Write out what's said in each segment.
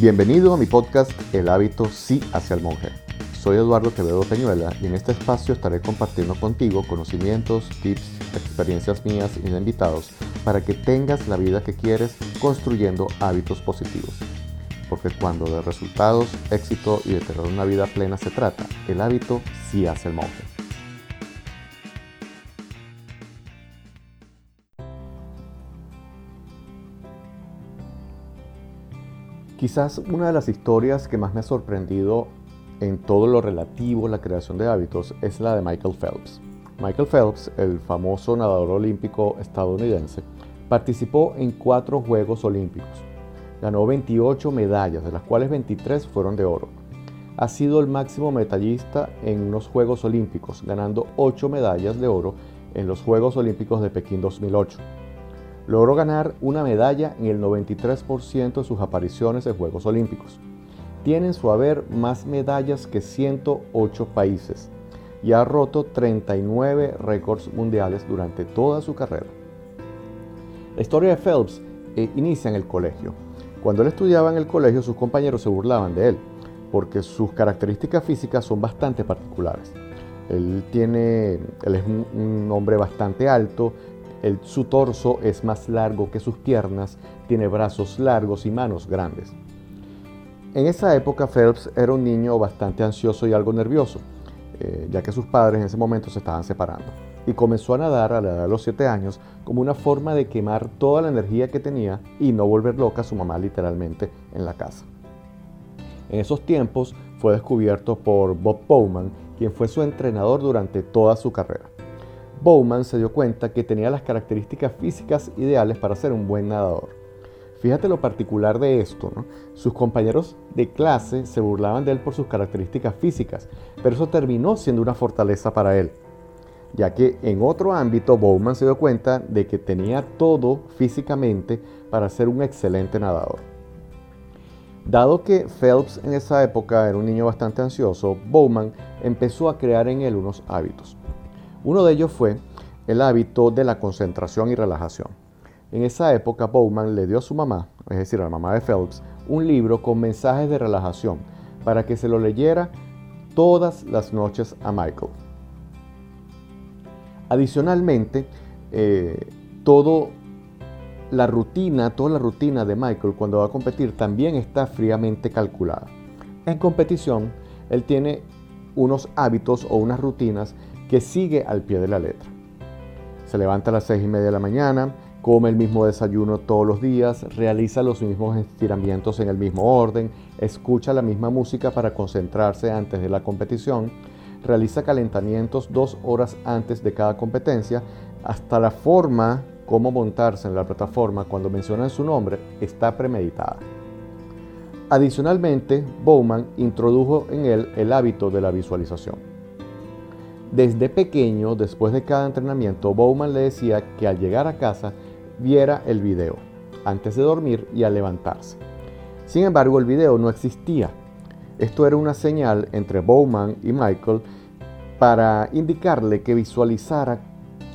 Bienvenido a mi podcast El hábito sí hacia el monje. Soy Eduardo Quevedo Peñuela y en este espacio estaré compartiendo contigo conocimientos, tips, experiencias mías y de invitados para que tengas la vida que quieres construyendo hábitos positivos. Porque cuando de resultados, éxito y de tener una vida plena se trata, el hábito sí hace el monje. Quizás una de las historias que más me ha sorprendido en todo lo relativo a la creación de hábitos es la de Michael Phelps. Michael Phelps, el famoso nadador olímpico estadounidense, participó en cuatro Juegos Olímpicos. Ganó 28 medallas, de las cuales 23 fueron de oro. Ha sido el máximo medallista en los Juegos Olímpicos, ganando 8 medallas de oro en los Juegos Olímpicos de Pekín 2008 logró ganar una medalla en el 93% de sus apariciones en Juegos Olímpicos. Tiene en su haber más medallas que 108 países y ha roto 39 récords mundiales durante toda su carrera. La historia de Phelps eh, inicia en el colegio. Cuando él estudiaba en el colegio, sus compañeros se burlaban de él, porque sus características físicas son bastante particulares. Él, tiene, él es un hombre bastante alto, su torso es más largo que sus piernas, tiene brazos largos y manos grandes. En esa época Phelps era un niño bastante ansioso y algo nervioso, eh, ya que sus padres en ese momento se estaban separando, y comenzó a nadar a la edad de los 7 años como una forma de quemar toda la energía que tenía y no volver loca a su mamá literalmente en la casa. En esos tiempos fue descubierto por Bob Bowman, quien fue su entrenador durante toda su carrera. Bowman se dio cuenta que tenía las características físicas ideales para ser un buen nadador. Fíjate lo particular de esto, Sus compañeros de clase se burlaban de él por sus características físicas, pero eso terminó siendo una fortaleza para él, ya que en otro ámbito Bowman se dio cuenta de que tenía todo físicamente para ser un excelente nadador. Dado que Phelps en esa época era un niño bastante ansioso, Bowman empezó a crear en él unos hábitos. Uno de ellos fue el hábito de la concentración y relajación. En esa época, Bowman le dio a su mamá, es decir, a la mamá de Phelps, un libro con mensajes de relajación para que se lo leyera todas las noches a Michael. Adicionalmente, eh, todo la rutina, toda la rutina de Michael cuando va a competir también está fríamente calculada. En competición, él tiene unos hábitos o unas rutinas que sigue al pie de la letra. Se levanta a las seis y media de la mañana, come el mismo desayuno todos los días, realiza los mismos estiramientos en el mismo orden, escucha la misma música para concentrarse antes de la competición, realiza calentamientos dos horas antes de cada competencia, hasta la forma como montarse en la plataforma cuando mencionan su nombre está premeditada. Adicionalmente, Bowman introdujo en él el hábito de la visualización. Desde pequeño, después de cada entrenamiento, Bowman le decía que al llegar a casa viera el video antes de dormir y al levantarse. Sin embargo, el video no existía. Esto era una señal entre Bowman y Michael para indicarle que visualizara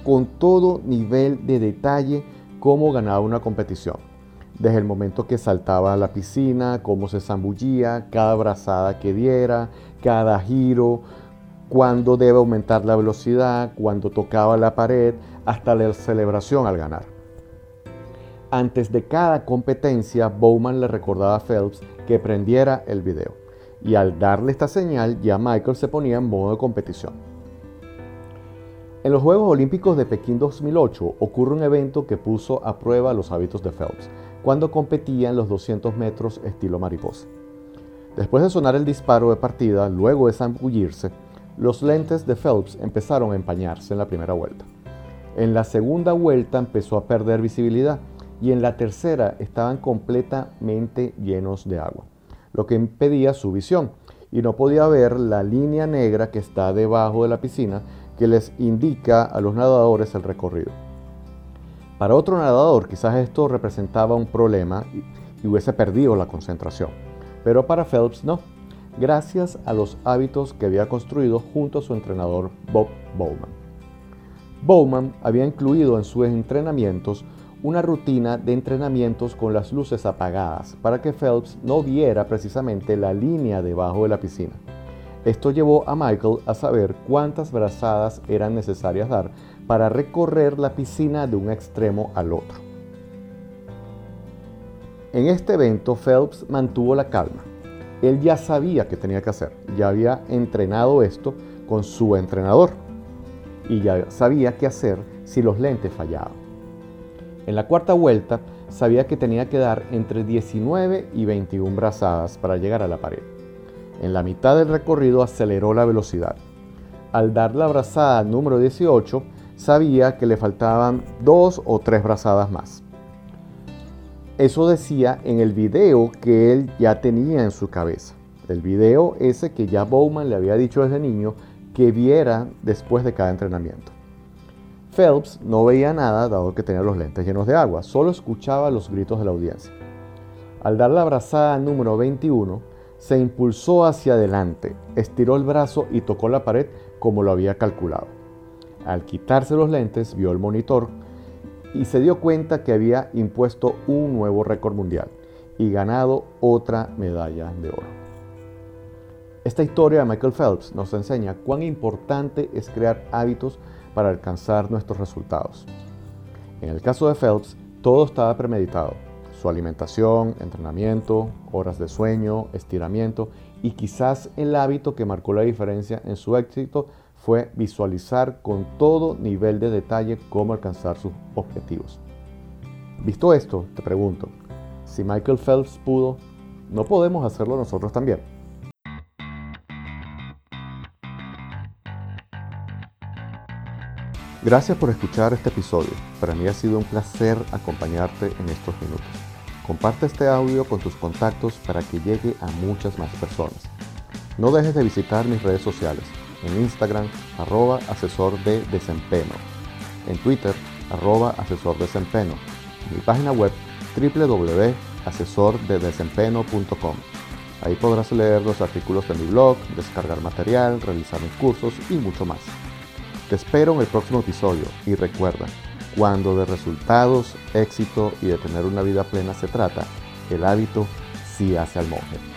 con todo nivel de detalle cómo ganaba una competición. Desde el momento que saltaba a la piscina, cómo se zambullía, cada brazada que diera, cada giro, cuándo debe aumentar la velocidad, cuando tocaba la pared, hasta la celebración al ganar. Antes de cada competencia, Bowman le recordaba a Phelps que prendiera el video, y al darle esta señal ya Michael se ponía en modo de competición. En los Juegos Olímpicos de Pekín 2008 ocurre un evento que puso a prueba los hábitos de Phelps, cuando competía en los 200 metros estilo mariposa. Después de sonar el disparo de partida, luego de zambullirse, los lentes de Phelps empezaron a empañarse en la primera vuelta. En la segunda vuelta empezó a perder visibilidad y en la tercera estaban completamente llenos de agua, lo que impedía su visión y no podía ver la línea negra que está debajo de la piscina que les indica a los nadadores el recorrido. Para otro nadador quizás esto representaba un problema y hubiese perdido la concentración, pero para Phelps no gracias a los hábitos que había construido junto a su entrenador Bob Bowman. Bowman había incluido en sus entrenamientos una rutina de entrenamientos con las luces apagadas para que Phelps no viera precisamente la línea debajo de la piscina. Esto llevó a Michael a saber cuántas brazadas eran necesarias dar para recorrer la piscina de un extremo al otro. En este evento Phelps mantuvo la calma. Él ya sabía qué tenía que hacer, ya había entrenado esto con su entrenador y ya sabía qué hacer si los lentes fallaban. En la cuarta vuelta sabía que tenía que dar entre 19 y 21 brazadas para llegar a la pared. En la mitad del recorrido aceleró la velocidad. Al dar la brazada número 18, sabía que le faltaban dos o tres brazadas más. Eso decía en el video que él ya tenía en su cabeza. El video ese que ya Bowman le había dicho desde niño que viera después de cada entrenamiento. Phelps no veía nada dado que tenía los lentes llenos de agua, solo escuchaba los gritos de la audiencia. Al dar la brazada número 21, se impulsó hacia adelante, estiró el brazo y tocó la pared como lo había calculado. Al quitarse los lentes, vio el monitor y se dio cuenta que había impuesto un nuevo récord mundial y ganado otra medalla de oro. Esta historia de Michael Phelps nos enseña cuán importante es crear hábitos para alcanzar nuestros resultados. En el caso de Phelps, todo estaba premeditado. Su alimentación, entrenamiento, horas de sueño, estiramiento y quizás el hábito que marcó la diferencia en su éxito fue visualizar con todo nivel de detalle cómo alcanzar sus objetivos. Visto esto, te pregunto, si Michael Phelps pudo, ¿no podemos hacerlo nosotros también? Gracias por escuchar este episodio. Para mí ha sido un placer acompañarte en estos minutos. Comparte este audio con tus contactos para que llegue a muchas más personas. No dejes de visitar mis redes sociales. En Instagram, arroba asesor de desempeño. En Twitter, arroba asesor de desempeño. En mi página web, www.asesordedesempeño.com. Ahí podrás leer los artículos de mi blog, descargar material, realizar mis cursos y mucho más. Te espero en el próximo episodio y recuerda, cuando de resultados, éxito y de tener una vida plena se trata, el hábito sí hace al monje.